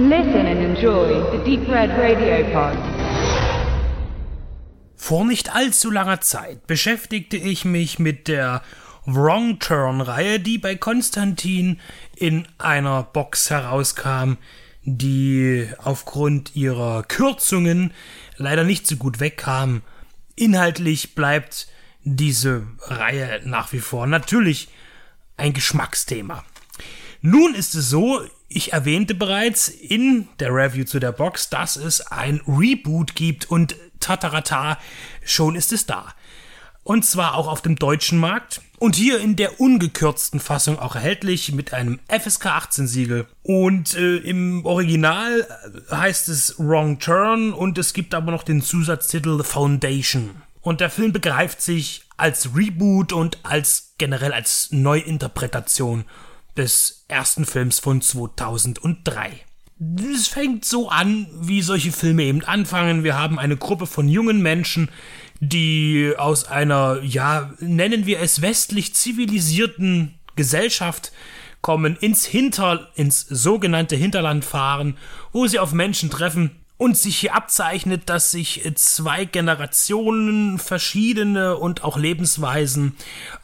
Listen and enjoy the Deep Red Radio Pod. Vor nicht allzu langer Zeit beschäftigte ich mich mit der Wrong Turn-Reihe, die bei Konstantin in einer Box herauskam, die aufgrund ihrer Kürzungen leider nicht so gut wegkam. Inhaltlich bleibt diese Reihe nach wie vor natürlich ein Geschmacksthema. Nun ist es so, ich erwähnte bereits in der Review zu der Box, dass es ein Reboot gibt und tatarata, schon ist es da. Und zwar auch auf dem deutschen Markt und hier in der ungekürzten Fassung auch erhältlich mit einem FSK 18 Siegel. Und äh, im Original heißt es Wrong Turn und es gibt aber noch den Zusatztitel The Foundation. Und der Film begreift sich als Reboot und als generell als Neuinterpretation des ersten Films von 2003. Es fängt so an, wie solche Filme eben anfangen. Wir haben eine Gruppe von jungen Menschen, die aus einer, ja, nennen wir es westlich zivilisierten Gesellschaft kommen, ins Hinter, ins sogenannte Hinterland fahren, wo sie auf Menschen treffen, und sich hier abzeichnet, dass sich zwei Generationen, verschiedene und auch Lebensweisen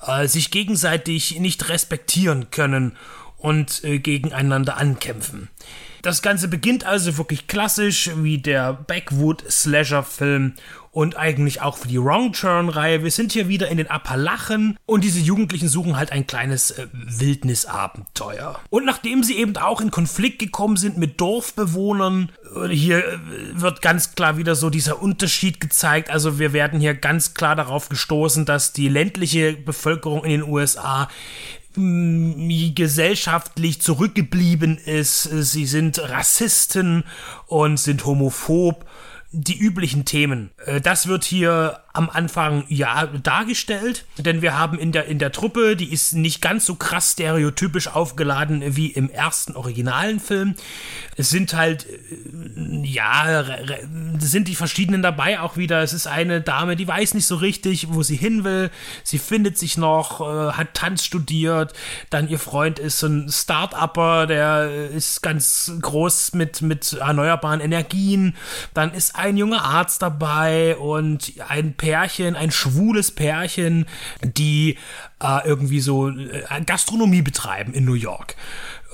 äh, sich gegenseitig nicht respektieren können und äh, gegeneinander ankämpfen. Das Ganze beginnt also wirklich klassisch wie der Backwood Slasher Film und eigentlich auch für die Wrong Turn Reihe. Wir sind hier wieder in den Appalachen und diese Jugendlichen suchen halt ein kleines äh, Wildnisabenteuer. Und nachdem sie eben auch in Konflikt gekommen sind mit Dorfbewohnern, äh, hier äh, wird ganz klar wieder so dieser Unterschied gezeigt. Also wir werden hier ganz klar darauf gestoßen, dass die ländliche Bevölkerung in den USA gesellschaftlich zurückgeblieben ist. Sie sind Rassisten und sind homophob die üblichen Themen. Äh, das wird hier am Anfang ja dargestellt, denn wir haben in der in der Truppe, die ist nicht ganz so krass stereotypisch aufgeladen wie im ersten originalen Film. Es sind halt äh, ja sind die verschiedenen dabei auch wieder. Es ist eine Dame, die weiß nicht so richtig, wo sie hin will. Sie findet sich noch, äh, hat Tanz studiert. Dann ihr Freund ist ein Start-upper, der ist ganz groß mit mit erneuerbaren Energien. Dann ist ein junger Arzt dabei und ein Pärchen, ein schwules Pärchen, die äh, irgendwie so äh, Gastronomie betreiben in New York.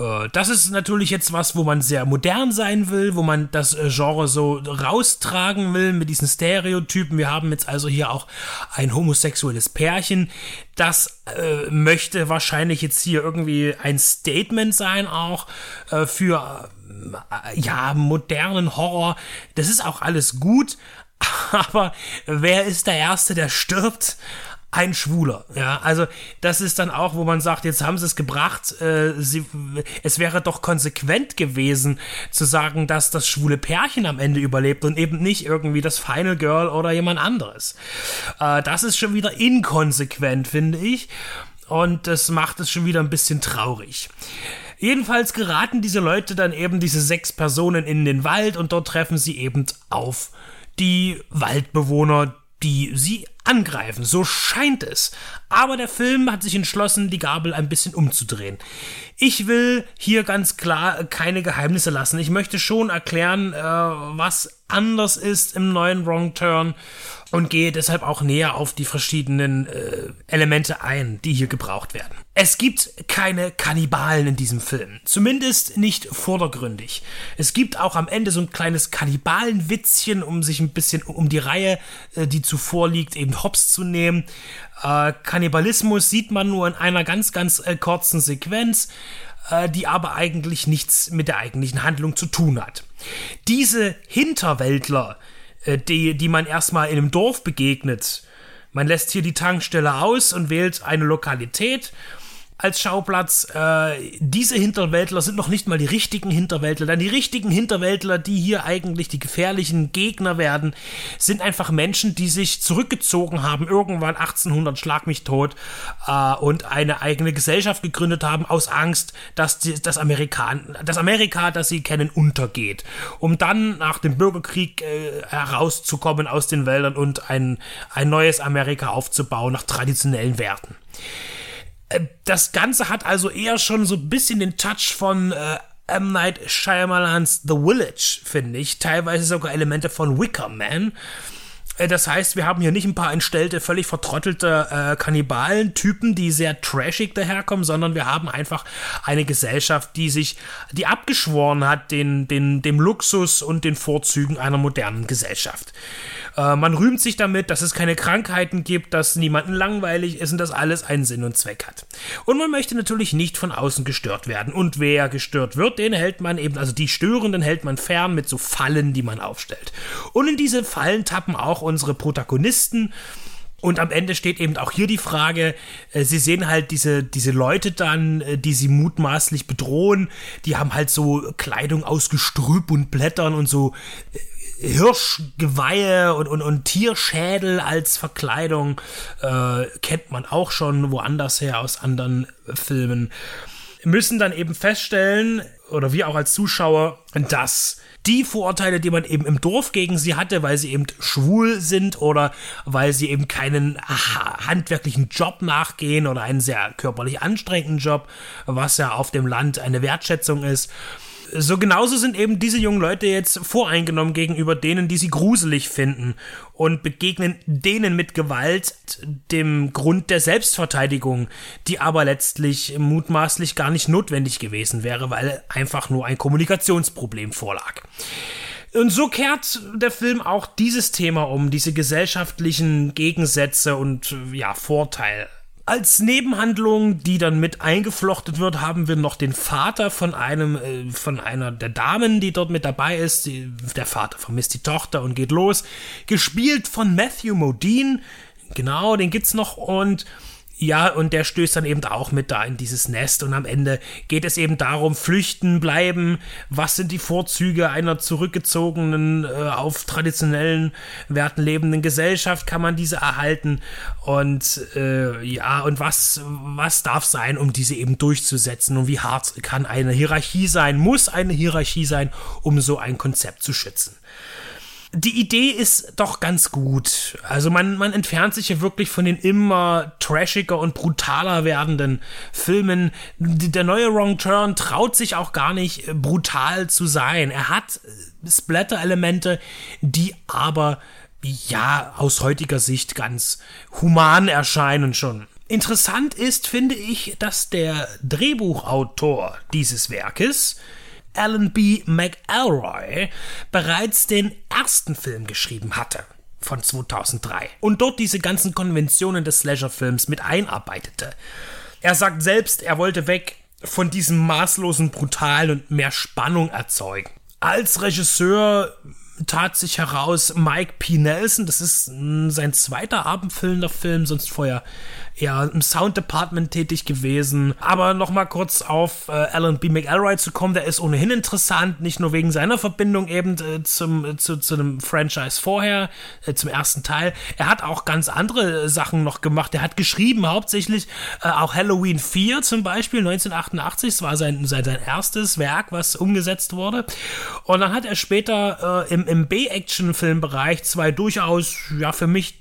Äh, das ist natürlich jetzt was, wo man sehr modern sein will, wo man das äh, Genre so raustragen will mit diesen Stereotypen. Wir haben jetzt also hier auch ein homosexuelles Pärchen. Das äh, möchte wahrscheinlich jetzt hier irgendwie ein Statement sein, auch für ja, modernen Horror. Das ist auch alles gut, aber wer ist der Erste, der stirbt? Ein Schwuler, ja, also das ist dann auch, wo man sagt, jetzt haben sie es gebracht, äh, sie, es wäre doch konsequent gewesen zu sagen, dass das schwule Pärchen am Ende überlebt und eben nicht irgendwie das Final Girl oder jemand anderes. Äh, das ist schon wieder inkonsequent, finde ich, und das macht es schon wieder ein bisschen traurig. Jedenfalls geraten diese Leute dann eben, diese sechs Personen, in den Wald und dort treffen sie eben auf die Waldbewohner, die sie angreifen. So scheint es. Aber der Film hat sich entschlossen, die Gabel ein bisschen umzudrehen. Ich will hier ganz klar keine Geheimnisse lassen. Ich möchte schon erklären, äh, was anders ist im neuen Wrong Turn und gehe deshalb auch näher auf die verschiedenen äh, Elemente ein, die hier gebraucht werden. Es gibt keine Kannibalen in diesem Film, zumindest nicht vordergründig. Es gibt auch am Ende so ein kleines Kannibalenwitzchen, um sich ein bisschen um die Reihe, äh, die zuvor liegt, eben hops zu nehmen. Äh, Kannibalismus sieht man nur in einer ganz, ganz äh, kurzen Sequenz, äh, die aber eigentlich nichts mit der eigentlichen Handlung zu tun hat. Diese Hinterwäldler, äh, die, die man erstmal in einem Dorf begegnet. Man lässt hier die Tankstelle aus und wählt eine Lokalität als Schauplatz. Äh, diese Hinterwäldler sind noch nicht mal die richtigen Hinterwäldler, denn die richtigen Hinterwäldler, die hier eigentlich die gefährlichen Gegner werden, sind einfach Menschen, die sich zurückgezogen haben, irgendwann 1800 Schlag mich tot, äh, und eine eigene Gesellschaft gegründet haben, aus Angst, dass die, das, Amerikan das Amerika, das sie kennen, untergeht. Um dann nach dem Bürgerkrieg äh, herauszukommen aus den Wäldern und ein, ein neues Amerika aufzubauen nach traditionellen Werten. Äh, das Ganze hat also eher schon so ein bisschen den Touch von äh, M. Night Shyamalans The Village, finde ich. Teilweise sogar Elemente von Wicker Man. Äh, das heißt, wir haben hier nicht ein paar entstellte, völlig vertrottelte äh, Kannibalen-Typen, die sehr trashig daherkommen, sondern wir haben einfach eine Gesellschaft, die sich, die abgeschworen hat, den, den, dem Luxus und den Vorzügen einer modernen Gesellschaft. Äh, man rühmt sich damit, dass es keine Krankheiten gibt, dass niemanden langweilig ist und dass alles einen Sinn und Zweck hat. Und man möchte natürlich nicht von außen gestört werden. Und wer gestört wird, den hält man eben, also die Störenden hält man fern mit so Fallen, die man aufstellt. Und in diese Fallen tappen auch unsere Protagonisten. Und am Ende steht eben auch hier die Frage, äh, sie sehen halt diese, diese Leute dann, äh, die sie mutmaßlich bedrohen, die haben halt so Kleidung aus Gestrüpp und Blättern und so äh, Hirschgeweihe und, und, und Tierschädel als Verkleidung äh, kennt man auch schon woanders her aus anderen Filmen. Müssen dann eben feststellen, oder wir auch als Zuschauer, dass die Vorurteile, die man eben im Dorf gegen sie hatte, weil sie eben schwul sind oder weil sie eben keinen handwerklichen Job nachgehen oder einen sehr körperlich anstrengenden Job, was ja auf dem Land eine Wertschätzung ist, so genauso sind eben diese jungen Leute jetzt voreingenommen gegenüber denen, die sie gruselig finden und begegnen denen mit Gewalt dem Grund der Selbstverteidigung, die aber letztlich mutmaßlich gar nicht notwendig gewesen wäre, weil einfach nur ein Kommunikationsproblem vorlag. Und so kehrt der Film auch dieses Thema um, diese gesellschaftlichen Gegensätze und ja, Vorteile als Nebenhandlung, die dann mit eingeflochtet wird, haben wir noch den Vater von einem, äh, von einer der Damen, die dort mit dabei ist. Der Vater vermisst die Tochter und geht los. Gespielt von Matthew Modine. Genau, den gibt's noch und ja, und der stößt dann eben auch mit da in dieses Nest und am Ende geht es eben darum, flüchten, bleiben, was sind die Vorzüge einer zurückgezogenen, äh, auf traditionellen Werten lebenden Gesellschaft, kann man diese erhalten? Und äh, ja, und was, was darf sein, um diese eben durchzusetzen? Und wie hart kann eine Hierarchie sein, muss eine Hierarchie sein, um so ein Konzept zu schützen die Idee ist doch ganz gut. Also man, man entfernt sich ja wirklich von den immer trashiger und brutaler werdenden Filmen. Der neue Wrong Turn traut sich auch gar nicht äh, brutal zu sein. Er hat äh, Splatter-Elemente, die aber ja aus heutiger Sicht ganz human erscheinen schon. Interessant ist, finde ich, dass der Drehbuchautor dieses Werkes, Alan B. McElroy bereits den ersten Film geschrieben hatte von 2003 und dort diese ganzen Konventionen des Slasher-Films mit einarbeitete. Er sagt selbst, er wollte weg von diesem maßlosen Brutal und mehr Spannung erzeugen. Als Regisseur tat sich heraus Mike P. Nelson, das ist sein zweiter abendfüllender Film, sonst vorher eher im Sound Department tätig gewesen. Aber nochmal kurz auf äh, Alan B. McElroy zu kommen, der ist ohnehin interessant, nicht nur wegen seiner Verbindung eben äh, zum, äh, zu, zu einem Franchise vorher, äh, zum ersten Teil. Er hat auch ganz andere Sachen noch gemacht. Er hat geschrieben hauptsächlich äh, auch Halloween 4 zum Beispiel, 1988, das war sein, sein, sein erstes Werk, was umgesetzt wurde. Und dann hat er später äh, im, im B-Action-Filmbereich zwei durchaus, ja, für mich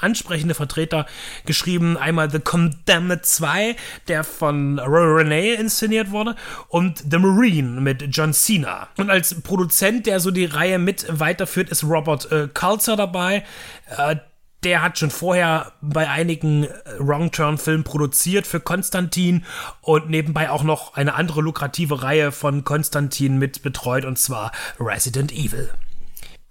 ansprechende Vertreter geschrieben. Einmal einmal The Condemned 2, der von Renee inszeniert wurde, und The Marine mit John Cena. Und als Produzent, der so die Reihe mit weiterführt, ist Robert äh, Culzer dabei. Äh, der hat schon vorher bei einigen äh, Wrong Turn Filmen produziert für Konstantin und nebenbei auch noch eine andere lukrative Reihe von Konstantin mit betreut und zwar Resident Evil.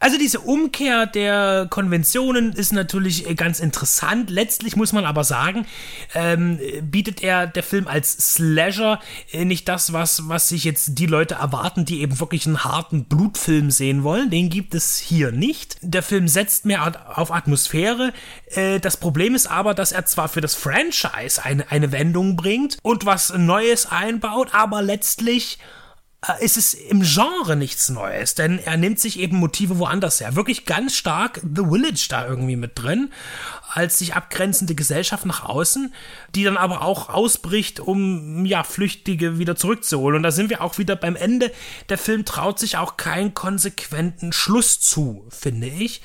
Also diese Umkehr der Konventionen ist natürlich äh, ganz interessant. Letztlich muss man aber sagen, ähm, bietet er der Film als Slasher äh, nicht das, was, was sich jetzt die Leute erwarten, die eben wirklich einen harten Blutfilm sehen wollen. Den gibt es hier nicht. Der Film setzt mehr auf Atmosphäre. Äh, das Problem ist aber, dass er zwar für das Franchise eine, eine Wendung bringt und was Neues einbaut, aber letztlich ist es im Genre nichts Neues, denn er nimmt sich eben Motive woanders her. Wirklich ganz stark The Village da irgendwie mit drin, als sich abgrenzende Gesellschaft nach außen, die dann aber auch ausbricht, um ja Flüchtige wieder zurückzuholen. Und da sind wir auch wieder beim Ende. Der Film traut sich auch keinen konsequenten Schluss zu, finde ich.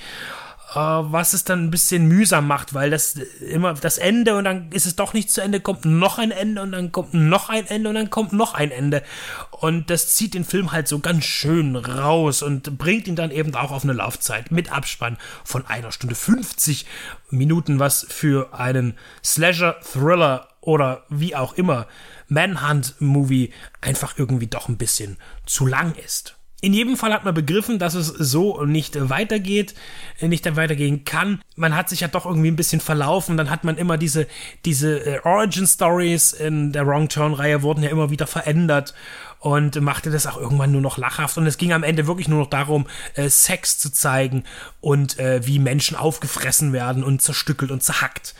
Äh, was es dann ein bisschen mühsam macht, weil das immer das Ende und dann ist es doch nicht zu Ende, kommt noch ein Ende und dann kommt noch ein Ende und dann kommt noch ein Ende. Und das zieht den Film halt so ganz schön raus und bringt ihn dann eben auch auf eine Laufzeit mit Abspann von einer Stunde 50 Minuten, was für einen Slasher, Thriller oder wie auch immer Manhunt-Movie einfach irgendwie doch ein bisschen zu lang ist. In jedem Fall hat man begriffen, dass es so nicht weitergeht, nicht weitergehen kann. Man hat sich ja doch irgendwie ein bisschen verlaufen. Dann hat man immer diese, diese äh, Origin Stories in der Wrong Turn Reihe wurden ja immer wieder verändert und machte das auch irgendwann nur noch lachhaft. Und es ging am Ende wirklich nur noch darum, äh, Sex zu zeigen und äh, wie Menschen aufgefressen werden und zerstückelt und zerhackt.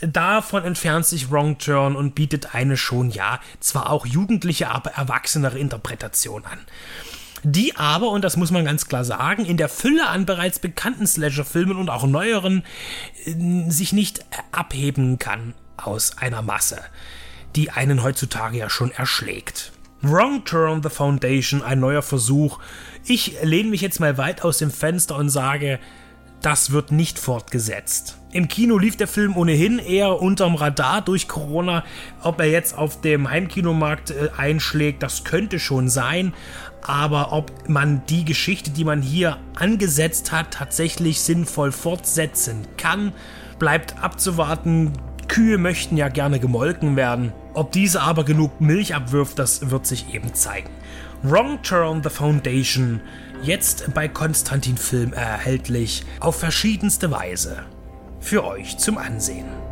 Davon entfernt sich Wrong Turn und bietet eine schon, ja, zwar auch jugendliche, aber erwachsenere Interpretation an die aber, und das muss man ganz klar sagen, in der Fülle an bereits bekannten Slasher-Filmen und auch neueren äh, sich nicht abheben kann aus einer Masse, die einen heutzutage ja schon erschlägt. Wrong Turn The Foundation, ein neuer Versuch. Ich lehne mich jetzt mal weit aus dem Fenster und sage, das wird nicht fortgesetzt. Im Kino lief der Film ohnehin eher unterm Radar durch Corona. Ob er jetzt auf dem Heimkinomarkt äh, einschlägt, das könnte schon sein. Aber ob man die Geschichte, die man hier angesetzt hat, tatsächlich sinnvoll fortsetzen kann, bleibt abzuwarten. Kühe möchten ja gerne gemolken werden. Ob diese aber genug Milch abwirft, das wird sich eben zeigen. Wrong Turn The Foundation, jetzt bei Konstantin Film erhältlich, auf verschiedenste Weise. Für euch zum Ansehen.